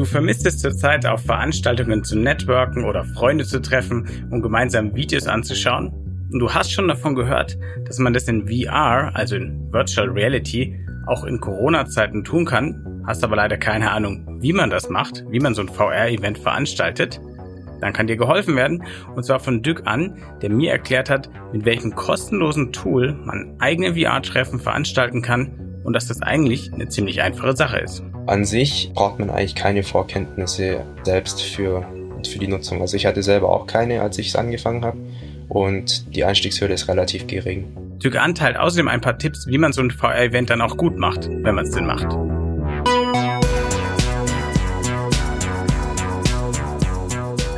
Du vermisst es zurzeit auf Veranstaltungen zu networken oder Freunde zu treffen, um gemeinsam Videos anzuschauen? Und du hast schon davon gehört, dass man das in VR, also in Virtual Reality, auch in Corona-Zeiten tun kann, hast aber leider keine Ahnung, wie man das macht, wie man so ein VR-Event veranstaltet, dann kann dir geholfen werden, und zwar von Dück an, der mir erklärt hat, mit welchem kostenlosen Tool man eigene VR-Treffen veranstalten kann und dass das eigentlich eine ziemlich einfache Sache ist. An sich braucht man eigentlich keine Vorkenntnisse selbst für, für die Nutzung. Also ich hatte selber auch keine, als ich es angefangen habe und die Einstiegshürde ist relativ gering. Dück an teilt außerdem ein paar Tipps, wie man so ein VR-Event dann auch gut macht, wenn man es denn macht.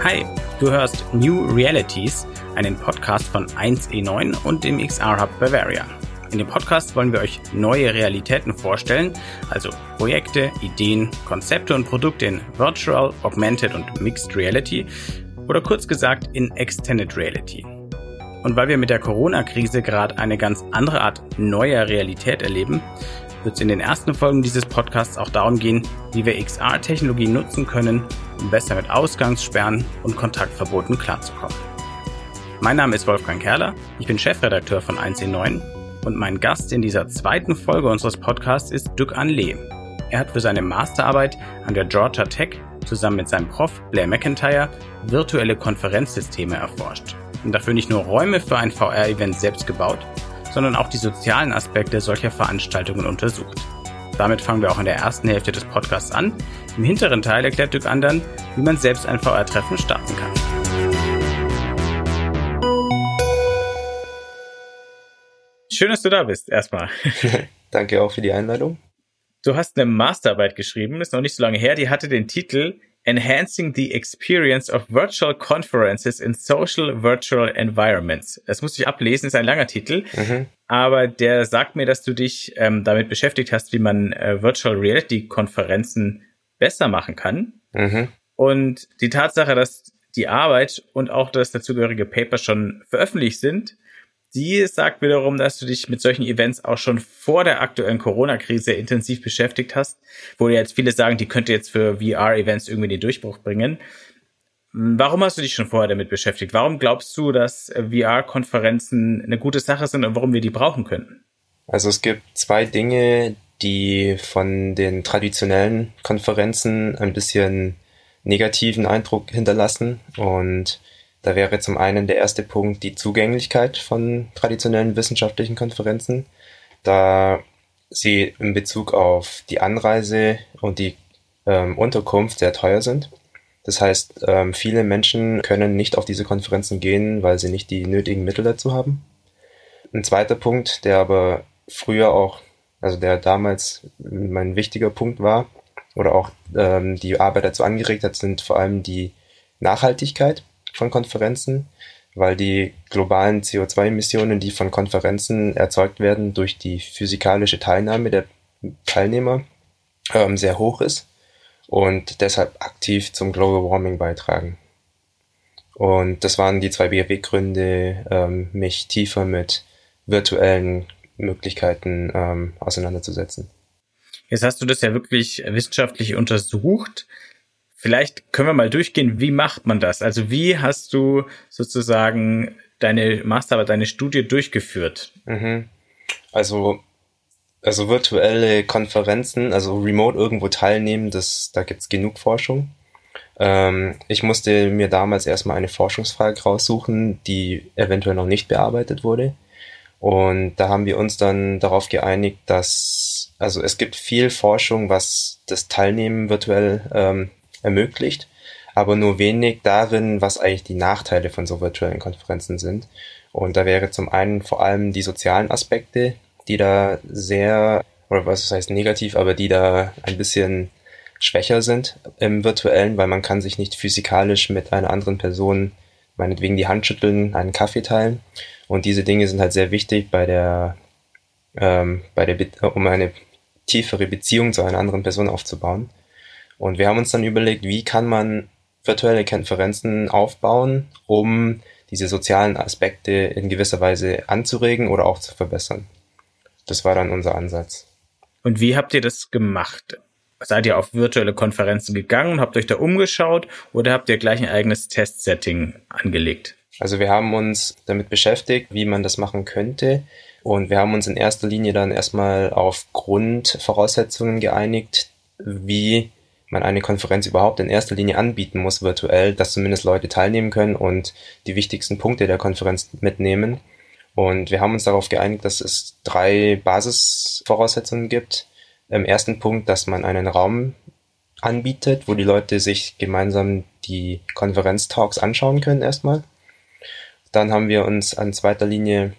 Hi, du hörst New Realities, einen Podcast von 1E9 und dem XR Hub Bavaria. In dem Podcast wollen wir euch neue Realitäten vorstellen, also Projekte, Ideen, Konzepte und Produkte in Virtual, Augmented und Mixed Reality oder kurz gesagt in Extended Reality. Und weil wir mit der Corona-Krise gerade eine ganz andere Art neuer Realität erleben, wird es in den ersten Folgen dieses Podcasts auch darum gehen, wie wir XR-Technologie nutzen können, um besser mit Ausgangssperren und Kontaktverboten klarzukommen. Mein Name ist Wolfgang Kerler, ich bin Chefredakteur von 1C9 und mein Gast in dieser zweiten Folge unseres Podcasts ist Duc Anle. Er hat für seine Masterarbeit an der Georgia Tech zusammen mit seinem Prof Blair McIntyre virtuelle Konferenzsysteme erforscht und dafür nicht nur Räume für ein VR-Event selbst gebaut, sondern auch die sozialen Aspekte solcher Veranstaltungen untersucht. Damit fangen wir auch in der ersten Hälfte des Podcasts an. Im hinteren Teil erklärt Dirk Andern, wie man selbst ein VR-Treffen starten kann. Schön, dass du da bist, erstmal. Danke auch für die Einladung. Du hast eine Masterarbeit geschrieben, ist noch nicht so lange her, die hatte den Titel Enhancing the Experience of Virtual Conferences in Social Virtual Environments. Das musste ich ablesen, ist ein langer Titel, mhm. aber der sagt mir, dass du dich ähm, damit beschäftigt hast, wie man äh, Virtual Reality Konferenzen besser machen kann. Mhm. Und die Tatsache, dass die Arbeit und auch das dazugehörige Paper schon veröffentlicht sind, die sagt wiederum, dass du dich mit solchen Events auch schon vor der aktuellen Corona-Krise intensiv beschäftigt hast, wo jetzt viele sagen, die könnte jetzt für VR-Events irgendwie den Durchbruch bringen. Warum hast du dich schon vorher damit beschäftigt? Warum glaubst du, dass VR-Konferenzen eine gute Sache sind und warum wir die brauchen könnten? Also es gibt zwei Dinge, die von den traditionellen Konferenzen ein bisschen negativen Eindruck hinterlassen und da wäre zum einen der erste Punkt die Zugänglichkeit von traditionellen wissenschaftlichen Konferenzen, da sie in Bezug auf die Anreise und die ähm, Unterkunft sehr teuer sind. Das heißt, ähm, viele Menschen können nicht auf diese Konferenzen gehen, weil sie nicht die nötigen Mittel dazu haben. Ein zweiter Punkt, der aber früher auch, also der damals mein wichtiger Punkt war, oder auch ähm, die Arbeit dazu angeregt hat, sind vor allem die Nachhaltigkeit von Konferenzen, weil die globalen CO2-Emissionen, die von Konferenzen erzeugt werden, durch die physikalische Teilnahme der Teilnehmer ähm, sehr hoch ist und deshalb aktiv zum Global Warming beitragen. Und das waren die zwei Beweggründe, ähm, mich tiefer mit virtuellen Möglichkeiten ähm, auseinanderzusetzen. Jetzt hast du das ja wirklich wissenschaftlich untersucht. Vielleicht können wir mal durchgehen, wie macht man das? Also wie hast du sozusagen deine Masterarbeit, deine Studie durchgeführt? Mhm. Also, also virtuelle Konferenzen, also remote irgendwo teilnehmen, das, da gibt's genug Forschung. Ähm, ich musste mir damals erstmal eine Forschungsfrage raussuchen, die eventuell noch nicht bearbeitet wurde. Und da haben wir uns dann darauf geeinigt, dass, also es gibt viel Forschung, was das Teilnehmen virtuell ähm, ermöglicht, aber nur wenig darin, was eigentlich die Nachteile von so virtuellen Konferenzen sind. Und da wäre zum einen vor allem die sozialen Aspekte, die da sehr, oder was heißt negativ, aber die da ein bisschen schwächer sind im virtuellen, weil man kann sich nicht physikalisch mit einer anderen Person meinetwegen die Hand schütteln, einen Kaffee teilen. Und diese Dinge sind halt sehr wichtig bei der, ähm, bei der, um eine tiefere Beziehung zu einer anderen Person aufzubauen. Und wir haben uns dann überlegt, wie kann man virtuelle Konferenzen aufbauen, um diese sozialen Aspekte in gewisser Weise anzuregen oder auch zu verbessern. Das war dann unser Ansatz. Und wie habt ihr das gemacht? seid ihr auf virtuelle Konferenzen gegangen und habt euch da umgeschaut oder habt ihr gleich ein eigenes Testsetting angelegt? Also wir haben uns damit beschäftigt, wie man das machen könnte. Und wir haben uns in erster Linie dann erstmal auf Grundvoraussetzungen geeinigt, wie man eine Konferenz überhaupt in erster Linie anbieten muss virtuell, dass zumindest Leute teilnehmen können und die wichtigsten Punkte der Konferenz mitnehmen. Und wir haben uns darauf geeinigt, dass es drei Basisvoraussetzungen gibt. Im ersten Punkt, dass man einen Raum anbietet, wo die Leute sich gemeinsam die Konferenztalks anschauen können erstmal. Dann haben wir uns an zweiter Linie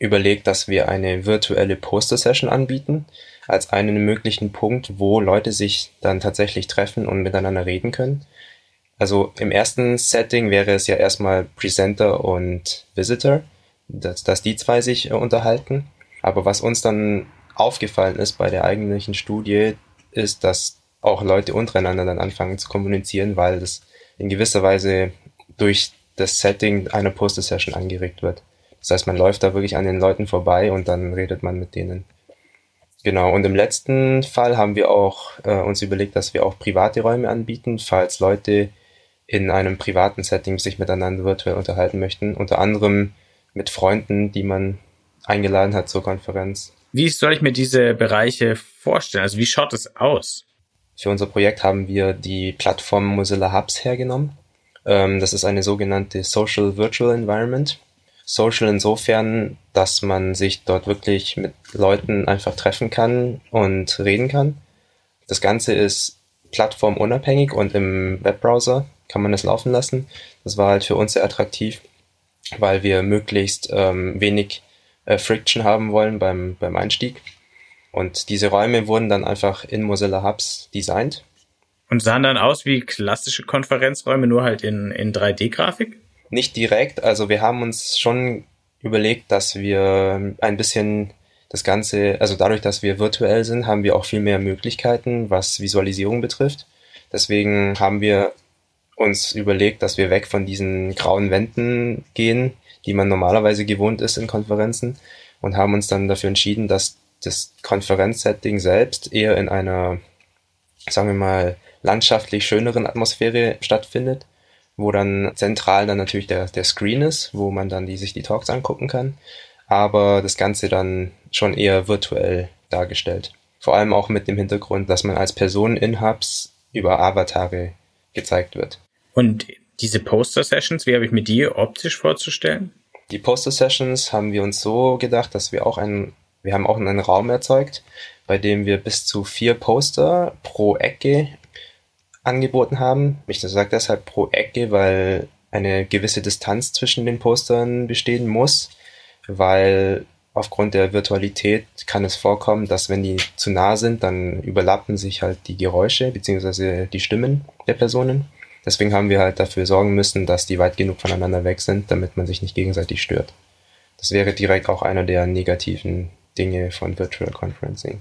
überlegt, dass wir eine virtuelle Poster-Session anbieten, als einen möglichen Punkt, wo Leute sich dann tatsächlich treffen und miteinander reden können. Also im ersten Setting wäre es ja erstmal Presenter und Visitor, dass, dass die zwei sich äh, unterhalten. Aber was uns dann aufgefallen ist bei der eigentlichen Studie, ist, dass auch Leute untereinander dann anfangen zu kommunizieren, weil das in gewisser Weise durch das Setting einer Poster-Session angeregt wird. Das heißt, man läuft da wirklich an den Leuten vorbei und dann redet man mit denen. Genau, und im letzten Fall haben wir auch äh, uns überlegt, dass wir auch private Räume anbieten, falls Leute in einem privaten Setting sich miteinander virtuell unterhalten möchten, unter anderem mit Freunden, die man eingeladen hat zur Konferenz. Wie soll ich mir diese Bereiche vorstellen? Also wie schaut es aus? Für unser Projekt haben wir die Plattform Mozilla Hubs hergenommen. Ähm, das ist eine sogenannte Social Virtual Environment. Social insofern, dass man sich dort wirklich mit Leuten einfach treffen kann und reden kann. Das Ganze ist plattformunabhängig und im Webbrowser kann man es laufen lassen. Das war halt für uns sehr attraktiv, weil wir möglichst ähm, wenig äh, Friction haben wollen beim, beim Einstieg. Und diese Räume wurden dann einfach in Mozilla Hubs designt und sahen dann aus wie klassische Konferenzräume, nur halt in, in 3D-Grafik? Nicht direkt. Also wir haben uns schon überlegt, dass wir ein bisschen das Ganze, also dadurch, dass wir virtuell sind, haben wir auch viel mehr Möglichkeiten, was Visualisierung betrifft. Deswegen haben wir uns überlegt, dass wir weg von diesen grauen Wänden gehen, die man normalerweise gewohnt ist in Konferenzen und haben uns dann dafür entschieden, dass das Konferenzsetting selbst eher in einer, sagen wir mal, landschaftlich schöneren Atmosphäre stattfindet, wo dann zentral dann natürlich der, der Screen ist, wo man dann die, sich die Talks angucken kann, aber das Ganze dann schon eher virtuell dargestellt. Vor allem auch mit dem Hintergrund, dass man als Person in Hubs über Avatare gezeigt wird. Und diese Poster-Sessions, wie habe ich mir die optisch vorzustellen? Die Poster-Sessions haben wir uns so gedacht, dass wir auch einen, wir haben auch einen Raum erzeugt, bei dem wir bis zu vier Poster pro Ecke angeboten haben. Ich sage deshalb pro Ecke, weil eine gewisse Distanz zwischen den Postern bestehen muss, weil aufgrund der Virtualität kann es vorkommen, dass wenn die zu nah sind, dann überlappen sich halt die Geräusche bzw. die Stimmen der Personen. Deswegen haben wir halt dafür sorgen müssen, dass die weit genug voneinander weg sind, damit man sich nicht gegenseitig stört. Das wäre direkt auch einer der negativen Dinge von Virtual Conferencing.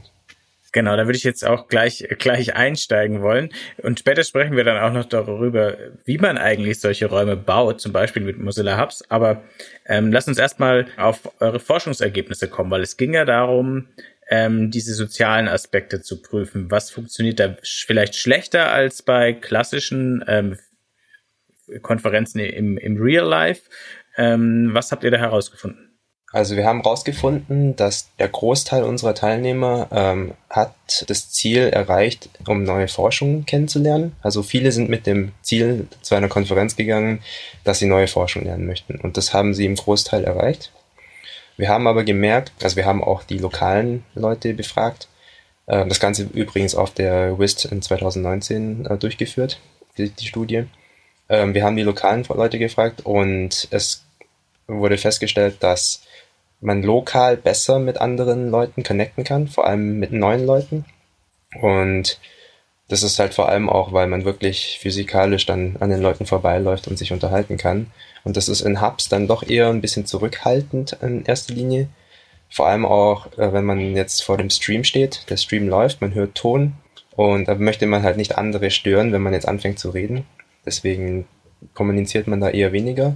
Genau, da würde ich jetzt auch gleich, gleich einsteigen wollen. Und später sprechen wir dann auch noch darüber, wie man eigentlich solche Räume baut, zum Beispiel mit Mozilla Hubs. Aber ähm, lass uns erstmal auf eure Forschungsergebnisse kommen, weil es ging ja darum, ähm, diese sozialen Aspekte zu prüfen. Was funktioniert da vielleicht schlechter als bei klassischen ähm, Konferenzen im, im Real Life? Ähm, was habt ihr da herausgefunden? Also wir haben herausgefunden, dass der Großteil unserer Teilnehmer ähm, hat das Ziel erreicht, um neue Forschung kennenzulernen. Also viele sind mit dem Ziel zu einer Konferenz gegangen, dass sie neue Forschung lernen möchten. Und das haben sie im Großteil erreicht. Wir haben aber gemerkt, also wir haben auch die lokalen Leute befragt. Äh, das Ganze übrigens auf der WIST in 2019 äh, durchgeführt, die, die Studie. Ähm, wir haben die lokalen Leute gefragt und es wurde festgestellt, dass man lokal besser mit anderen Leuten connecten kann, vor allem mit neuen Leuten. Und das ist halt vor allem auch, weil man wirklich physikalisch dann an den Leuten vorbeiläuft und sich unterhalten kann. Und das ist in Hubs dann doch eher ein bisschen zurückhaltend in erster Linie. Vor allem auch, äh, wenn man jetzt vor dem Stream steht, der Stream läuft, man hört Ton und da möchte man halt nicht andere stören, wenn man jetzt anfängt zu reden. Deswegen kommuniziert man da eher weniger.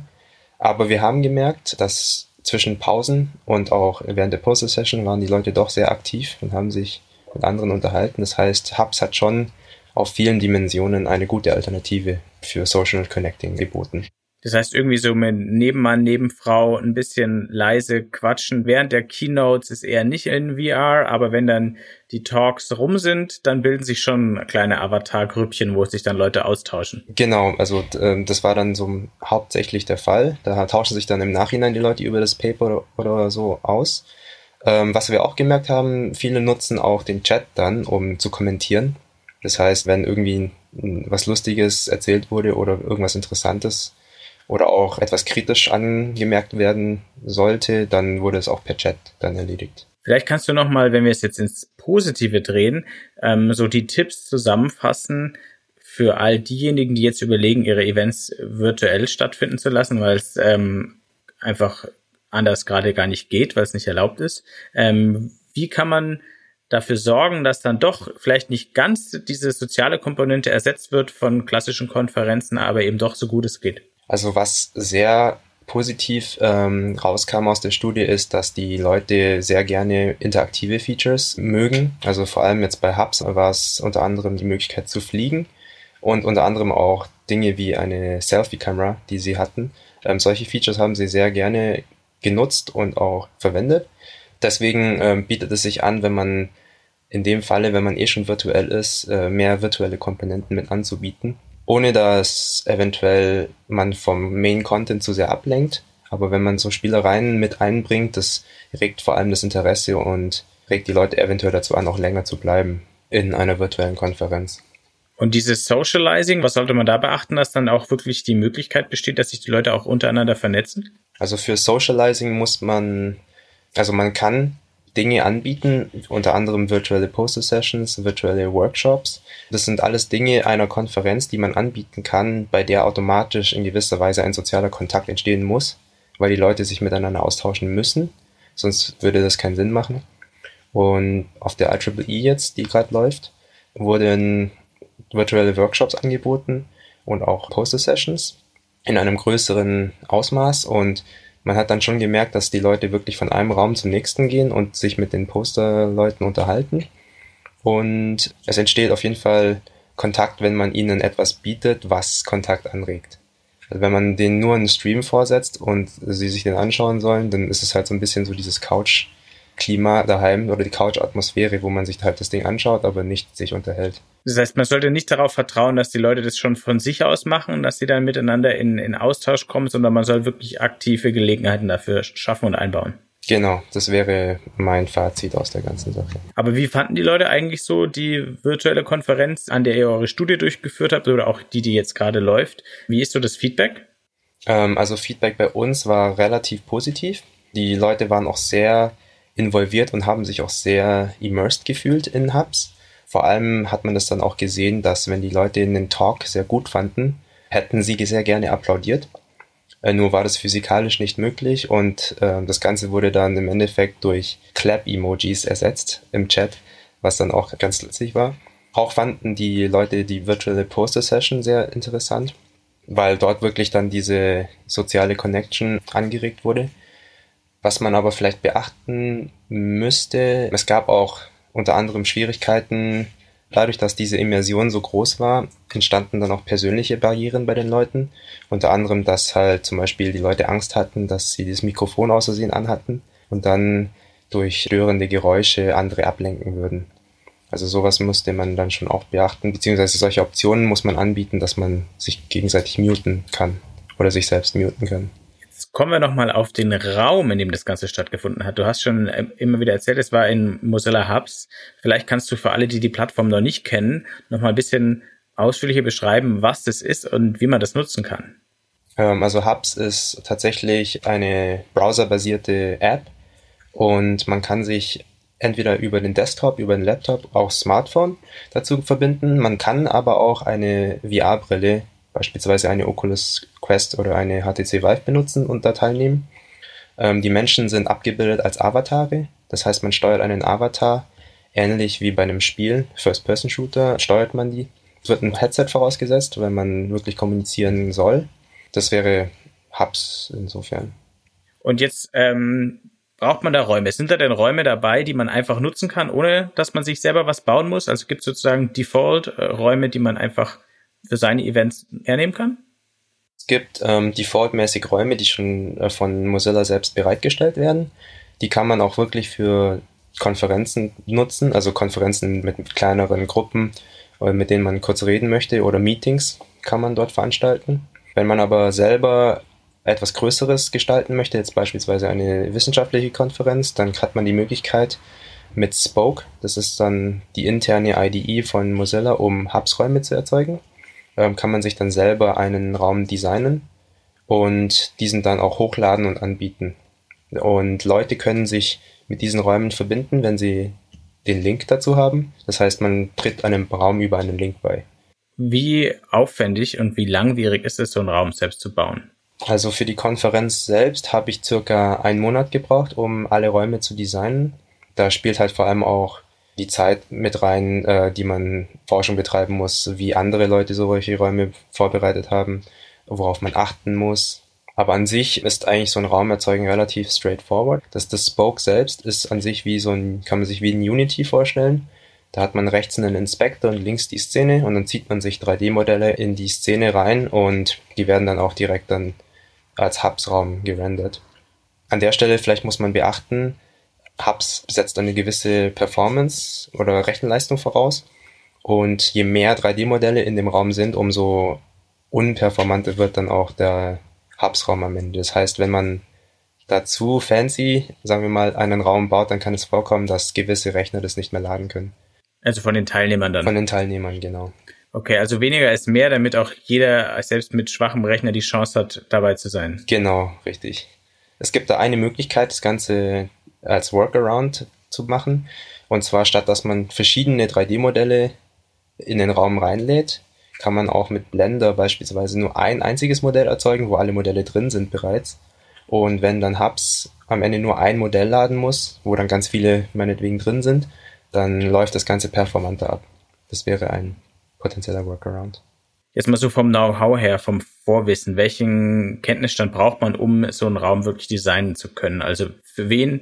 Aber wir haben gemerkt, dass zwischen Pausen und auch während der Poster-Session waren die Leute doch sehr aktiv und haben sich mit anderen unterhalten. Das heißt, Hubs hat schon auf vielen Dimensionen eine gute Alternative für Social Connecting geboten. Das heißt, irgendwie so mit Nebenmann, Nebenfrau ein bisschen leise quatschen. Während der Keynotes ist eher nicht in VR, aber wenn dann die Talks rum sind, dann bilden sich schon kleine Avatar-Grüppchen, wo sich dann Leute austauschen. Genau, also äh, das war dann so hauptsächlich der Fall. Da tauschen sich dann im Nachhinein die Leute über das Paper oder, oder so aus. Ähm, was wir auch gemerkt haben, viele nutzen auch den Chat dann, um zu kommentieren. Das heißt, wenn irgendwie was Lustiges erzählt wurde oder irgendwas Interessantes, oder auch etwas kritisch angemerkt werden sollte, dann wurde es auch per Chat dann erledigt. Vielleicht kannst du noch mal, wenn wir es jetzt ins Positive drehen, ähm, so die Tipps zusammenfassen für all diejenigen, die jetzt überlegen, ihre Events virtuell stattfinden zu lassen, weil es ähm, einfach anders gerade gar nicht geht, weil es nicht erlaubt ist. Ähm, wie kann man dafür sorgen, dass dann doch vielleicht nicht ganz diese soziale Komponente ersetzt wird von klassischen Konferenzen, aber eben doch so gut es geht? Also was sehr positiv ähm, rauskam aus der Studie ist, dass die Leute sehr gerne interaktive Features mögen. Also vor allem jetzt bei Hubs war es unter anderem die Möglichkeit zu fliegen und unter anderem auch Dinge wie eine Selfie-Kamera, die sie hatten. Ähm, solche Features haben sie sehr gerne genutzt und auch verwendet. Deswegen ähm, bietet es sich an, wenn man in dem Falle, wenn man eh schon virtuell ist, äh, mehr virtuelle Komponenten mit anzubieten ohne dass eventuell man vom Main Content zu sehr ablenkt. Aber wenn man so Spielereien mit einbringt, das regt vor allem das Interesse und regt die Leute eventuell dazu an, auch länger zu bleiben in einer virtuellen Konferenz. Und dieses Socializing, was sollte man da beachten, dass dann auch wirklich die Möglichkeit besteht, dass sich die Leute auch untereinander vernetzen? Also für Socializing muss man, also man kann Dinge anbieten, unter anderem virtuelle Poster Sessions, virtuelle Workshops. Das sind alles Dinge einer Konferenz, die man anbieten kann, bei der automatisch in gewisser Weise ein sozialer Kontakt entstehen muss, weil die Leute sich miteinander austauschen müssen. Sonst würde das keinen Sinn machen. Und auf der IEEE jetzt, die gerade läuft, wurden virtuelle Workshops angeboten und auch Poster Sessions in einem größeren Ausmaß und man hat dann schon gemerkt, dass die Leute wirklich von einem Raum zum nächsten gehen und sich mit den Posterleuten unterhalten. Und es entsteht auf jeden Fall Kontakt, wenn man ihnen etwas bietet, was Kontakt anregt. Also wenn man denen nur einen Stream vorsetzt und sie sich den anschauen sollen, dann ist es halt so ein bisschen so dieses Couch Klima daheim oder die Couch-Atmosphäre, wo man sich halt das Ding anschaut, aber nicht sich unterhält. Das heißt, man sollte nicht darauf vertrauen, dass die Leute das schon von sich aus machen, dass sie dann miteinander in, in Austausch kommen, sondern man soll wirklich aktive Gelegenheiten dafür schaffen und einbauen. Genau, das wäre mein Fazit aus der ganzen Sache. Aber wie fanden die Leute eigentlich so die virtuelle Konferenz, an der ihr eure Studie durchgeführt habt oder auch die, die jetzt gerade läuft? Wie ist so das Feedback? Ähm, also Feedback bei uns war relativ positiv. Die Leute waren auch sehr involviert und haben sich auch sehr immersed gefühlt in Hubs. Vor allem hat man das dann auch gesehen, dass wenn die Leute den Talk sehr gut fanden, hätten sie sehr gerne applaudiert. Äh, nur war das physikalisch nicht möglich und äh, das Ganze wurde dann im Endeffekt durch Clap-Emojis ersetzt im Chat, was dann auch ganz lustig war. Auch fanden die Leute die virtuelle Poster Session sehr interessant, weil dort wirklich dann diese soziale Connection angeregt wurde. Was man aber vielleicht beachten müsste, es gab auch unter anderem Schwierigkeiten, dadurch, dass diese Immersion so groß war, entstanden dann auch persönliche Barrieren bei den Leuten. Unter anderem, dass halt zum Beispiel die Leute Angst hatten, dass sie das Mikrofon aus Versehen anhatten und dann durch störende Geräusche andere ablenken würden. Also sowas musste man dann schon auch beachten, beziehungsweise solche Optionen muss man anbieten, dass man sich gegenseitig muten kann oder sich selbst muten kann. Kommen wir nochmal auf den Raum, in dem das Ganze stattgefunden hat. Du hast schon ähm, immer wieder erzählt, es war in Mozilla Hubs. Vielleicht kannst du für alle, die die Plattform noch nicht kennen, nochmal ein bisschen ausführlicher beschreiben, was das ist und wie man das nutzen kann. Ähm, also Hubs ist tatsächlich eine browserbasierte App und man kann sich entweder über den Desktop, über den Laptop, auch Smartphone dazu verbinden. Man kann aber auch eine VR-Brille beispielsweise eine Oculus Quest oder eine HTC Vive benutzen und da teilnehmen. Ähm, die Menschen sind abgebildet als Avatare, das heißt, man steuert einen Avatar, ähnlich wie bei einem Spiel, First-Person-Shooter, steuert man die. Es wird ein Headset vorausgesetzt, wenn man wirklich kommunizieren soll. Das wäre Hubs insofern. Und jetzt ähm, braucht man da Räume? Sind da denn Räume dabei, die man einfach nutzen kann, ohne dass man sich selber was bauen muss? Also gibt es sozusagen Default-Räume, die man einfach für seine Events hernehmen kann? Es gibt ähm, defaultmäßig Räume, die schon äh, von Mozilla selbst bereitgestellt werden. Die kann man auch wirklich für Konferenzen nutzen, also Konferenzen mit kleineren Gruppen, äh, mit denen man kurz reden möchte oder Meetings kann man dort veranstalten. Wenn man aber selber etwas Größeres gestalten möchte, jetzt beispielsweise eine wissenschaftliche Konferenz, dann hat man die Möglichkeit mit Spoke, das ist dann die interne IDE von Mozilla, um Hubs-Räume zu erzeugen, kann man sich dann selber einen Raum designen und diesen dann auch hochladen und anbieten. Und Leute können sich mit diesen Räumen verbinden, wenn sie den Link dazu haben. Das heißt, man tritt einem Raum über einen Link bei. Wie aufwendig und wie langwierig ist es, so einen Raum selbst zu bauen? Also für die Konferenz selbst habe ich circa einen Monat gebraucht, um alle Räume zu designen. Da spielt halt vor allem auch die Zeit mit rein, äh, die man Forschung betreiben muss, wie andere Leute solche Räume vorbereitet haben, worauf man achten muss. Aber an sich ist eigentlich so ein Raum erzeugen relativ straightforward. Das, das Spoke selbst ist an sich wie so ein, kann man sich wie ein Unity vorstellen. Da hat man rechts einen Inspektor und links die Szene und dann zieht man sich 3D-Modelle in die Szene rein und die werden dann auch direkt dann als Hubs-Raum gerendert. An der Stelle vielleicht muss man beachten, Hubs setzt eine gewisse Performance oder Rechenleistung voraus. Und je mehr 3D-Modelle in dem Raum sind, umso unperformanter wird dann auch der Hubs-Raum am Ende. Das heißt, wenn man dazu fancy, sagen wir mal, einen Raum baut, dann kann es vorkommen, dass gewisse Rechner das nicht mehr laden können. Also von den Teilnehmern dann? Von den Teilnehmern, genau. Okay, also weniger ist mehr, damit auch jeder, selbst mit schwachem Rechner, die Chance hat, dabei zu sein. Genau, richtig. Es gibt da eine Möglichkeit, das Ganze als Workaround zu machen. Und zwar statt dass man verschiedene 3D-Modelle in den Raum reinlädt, kann man auch mit Blender beispielsweise nur ein einziges Modell erzeugen, wo alle Modelle drin sind bereits. Und wenn dann Hubs am Ende nur ein Modell laden muss, wo dann ganz viele meinetwegen drin sind, dann läuft das Ganze performanter ab. Das wäre ein potenzieller Workaround. Jetzt mal so vom Know-how her, vom Vorwissen. Welchen Kenntnisstand braucht man, um so einen Raum wirklich designen zu können? Also für wen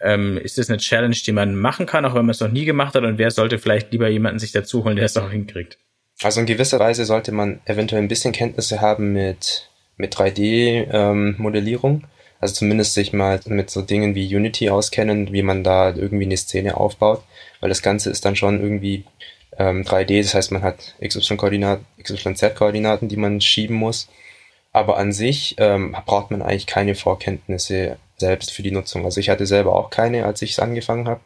ähm, ist das eine Challenge, die man machen kann, auch wenn man es noch nie gemacht hat? Und wer sollte vielleicht lieber jemanden sich dazu holen, der es auch hinkriegt? Also in gewisser Weise sollte man eventuell ein bisschen Kenntnisse haben mit, mit 3D-Modellierung. Ähm, also zumindest sich mal mit so Dingen wie Unity auskennen, wie man da irgendwie eine Szene aufbaut, weil das Ganze ist dann schon irgendwie ähm, 3D, das heißt, man hat XY-Koordinaten, XYZ-Koordinaten, die man schieben muss. Aber an sich ähm, braucht man eigentlich keine Vorkenntnisse selbst für die Nutzung. Also ich hatte selber auch keine, als ich es angefangen habe.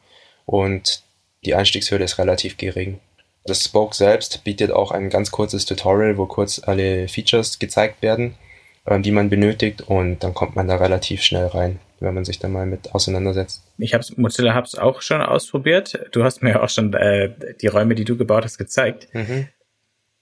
Und die Einstiegshürde ist relativ gering. Das Spoke selbst bietet auch ein ganz kurzes Tutorial, wo kurz alle Features gezeigt werden, ähm, die man benötigt und dann kommt man da relativ schnell rein wenn man sich da mal mit auseinandersetzt. Ich habe Mozilla Hubs auch schon ausprobiert. Du hast mir auch schon äh, die Räume, die du gebaut hast, gezeigt. Mhm.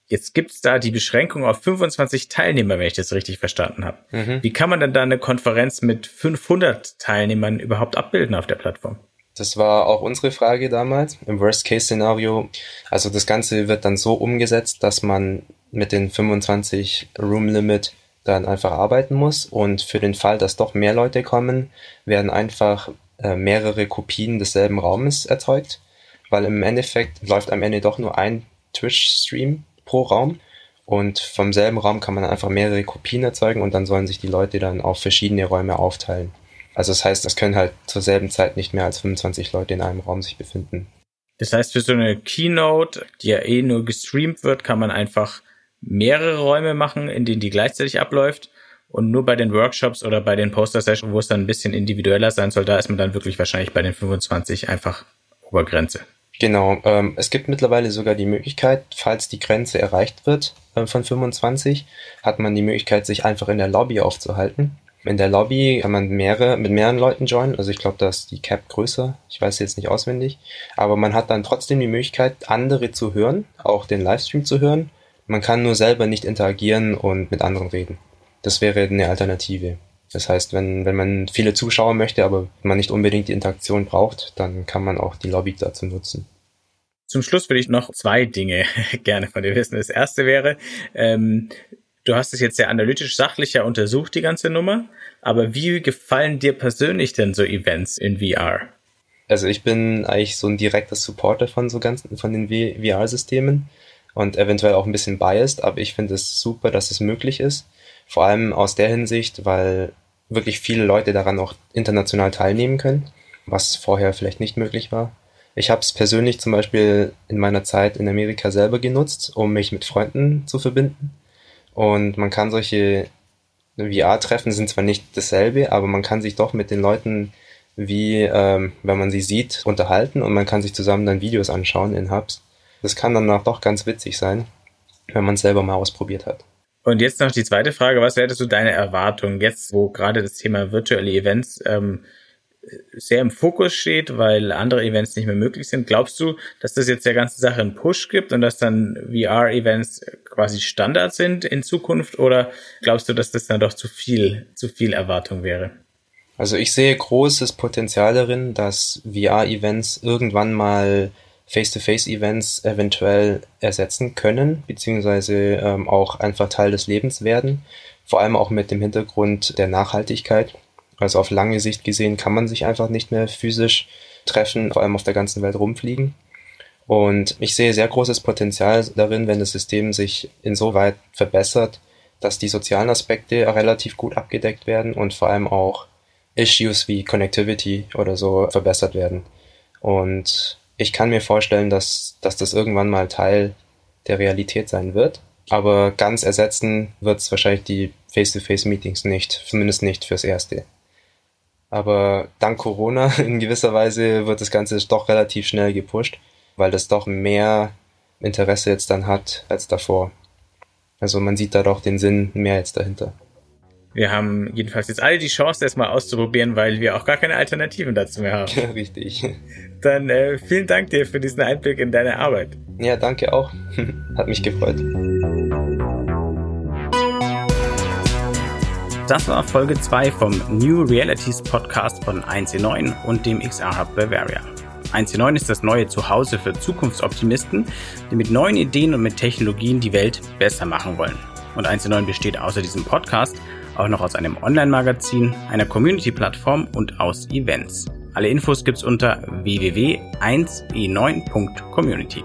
Jetzt gibt's da die Beschränkung auf 25 Teilnehmer, wenn ich das richtig verstanden habe. Mhm. Wie kann man denn da eine Konferenz mit 500 Teilnehmern überhaupt abbilden auf der Plattform? Das war auch unsere Frage damals. Im Worst-Case-Szenario, also das Ganze wird dann so umgesetzt, dass man mit den 25 Room-Limit dann einfach arbeiten muss. Und für den Fall, dass doch mehr Leute kommen, werden einfach äh, mehrere Kopien desselben Raumes erzeugt, weil im Endeffekt läuft am Ende doch nur ein Twitch-Stream pro Raum. Und vom selben Raum kann man einfach mehrere Kopien erzeugen und dann sollen sich die Leute dann auf verschiedene Räume aufteilen. Also das heißt, es können halt zur selben Zeit nicht mehr als 25 Leute in einem Raum sich befinden. Das heißt, für so eine Keynote, die ja eh nur gestreamt wird, kann man einfach mehrere Räume machen, in denen die gleichzeitig abläuft. Und nur bei den Workshops oder bei den Poster-Sessions, wo es dann ein bisschen individueller sein soll, da ist man dann wirklich wahrscheinlich bei den 25 einfach Obergrenze. Genau, ähm, es gibt mittlerweile sogar die Möglichkeit, falls die Grenze erreicht wird äh, von 25, hat man die Möglichkeit, sich einfach in der Lobby aufzuhalten. In der Lobby kann man mehrere, mit mehreren Leuten joinen, also ich glaube, da ist die Cap größer, ich weiß jetzt nicht auswendig, aber man hat dann trotzdem die Möglichkeit, andere zu hören, auch den Livestream zu hören man kann nur selber nicht interagieren und mit anderen reden. Das wäre eine Alternative. Das heißt, wenn, wenn man viele Zuschauer möchte, aber man nicht unbedingt die Interaktion braucht, dann kann man auch die Lobby dazu nutzen. Zum Schluss würde ich noch zwei Dinge gerne von dir wissen. Das erste wäre, ähm, Du hast es jetzt sehr analytisch sachlicher untersucht, die ganze Nummer. Aber wie gefallen dir persönlich denn so Events in VR? Also ich bin eigentlich so ein direkter Supporter von so ganzen, von den VR-Systemen und eventuell auch ein bisschen biased, aber ich finde es super, dass es möglich ist. Vor allem aus der Hinsicht, weil wirklich viele Leute daran auch international teilnehmen können, was vorher vielleicht nicht möglich war. Ich habe es persönlich zum Beispiel in meiner Zeit in Amerika selber genutzt, um mich mit Freunden zu verbinden. Und man kann solche VR-Treffen sind zwar nicht dasselbe, aber man kann sich doch mit den Leuten wie, ähm, wenn man sie sieht, unterhalten und man kann sich zusammen dann Videos anschauen in Hubs. Das kann dann auch doch ganz witzig sein, wenn man es selber mal ausprobiert hat. Und jetzt noch die zweite Frage, was wäre so deine Erwartung jetzt, wo gerade das Thema virtuelle Events ähm, sehr im Fokus steht, weil andere Events nicht mehr möglich sind. Glaubst du, dass das jetzt der ganze Sache einen Push gibt und dass dann VR-Events quasi Standard sind in Zukunft oder glaubst du, dass das dann doch zu viel, zu viel Erwartung wäre? Also ich sehe großes Potenzial darin, dass VR-Events irgendwann mal Face-to-Face-Events eventuell ersetzen können, beziehungsweise ähm, auch einfach Teil des Lebens werden. Vor allem auch mit dem Hintergrund der Nachhaltigkeit. Also auf lange Sicht gesehen kann man sich einfach nicht mehr physisch treffen, vor allem auf der ganzen Welt rumfliegen. Und ich sehe sehr großes Potenzial darin, wenn das System sich insoweit verbessert, dass die sozialen Aspekte relativ gut abgedeckt werden und vor allem auch Issues wie Connectivity oder so verbessert werden. Und ich kann mir vorstellen, dass, dass das irgendwann mal Teil der Realität sein wird. Aber ganz ersetzen wird es wahrscheinlich die Face-to-Face-Meetings nicht, zumindest nicht fürs Erste. Aber dank Corona in gewisser Weise wird das Ganze doch relativ schnell gepusht, weil das doch mehr Interesse jetzt dann hat als davor. Also man sieht da doch den Sinn mehr jetzt dahinter. Wir haben jedenfalls jetzt alle die Chance, das mal auszuprobieren, weil wir auch gar keine Alternativen dazu mehr haben. Richtig. Dann äh, vielen Dank dir für diesen Einblick in deine Arbeit. Ja, danke auch. Hat mich gefreut. Das war Folge 2 vom New Realities Podcast von 1C9 und dem XR Hub Bavaria. 1C9 ist das neue Zuhause für Zukunftsoptimisten, die mit neuen Ideen und mit Technologien die Welt besser machen wollen. Und 1C9 besteht außer diesem Podcast auch noch aus einem Online-Magazin, einer Community-Plattform und aus Events. Alle Infos gibt's unter www.1e9.community.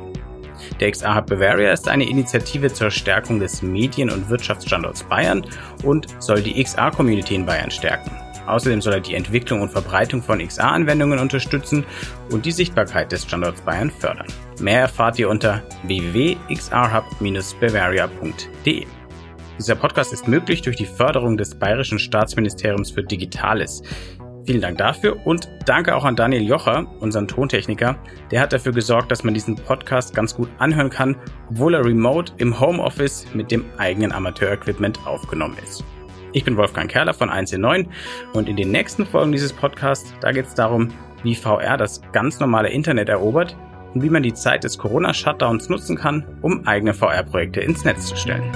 Der XR Hub Bavaria ist eine Initiative zur Stärkung des Medien- und Wirtschaftsstandorts Bayern und soll die XR-Community in Bayern stärken. Außerdem soll er die Entwicklung und Verbreitung von XR-Anwendungen unterstützen und die Sichtbarkeit des Standorts Bayern fördern. Mehr erfahrt ihr unter www.xrhub-bavaria.de. Dieser Podcast ist möglich durch die Förderung des Bayerischen Staatsministeriums für Digitales. Vielen Dank dafür und danke auch an Daniel Jocher, unseren Tontechniker. Der hat dafür gesorgt, dass man diesen Podcast ganz gut anhören kann, obwohl er remote im Homeoffice mit dem eigenen Amateurequipment aufgenommen ist. Ich bin Wolfgang Kerler von 1.9 und in den nächsten Folgen dieses Podcasts, da geht es darum, wie VR das ganz normale Internet erobert und wie man die Zeit des Corona-Shutdowns nutzen kann, um eigene VR-Projekte ins Netz zu stellen.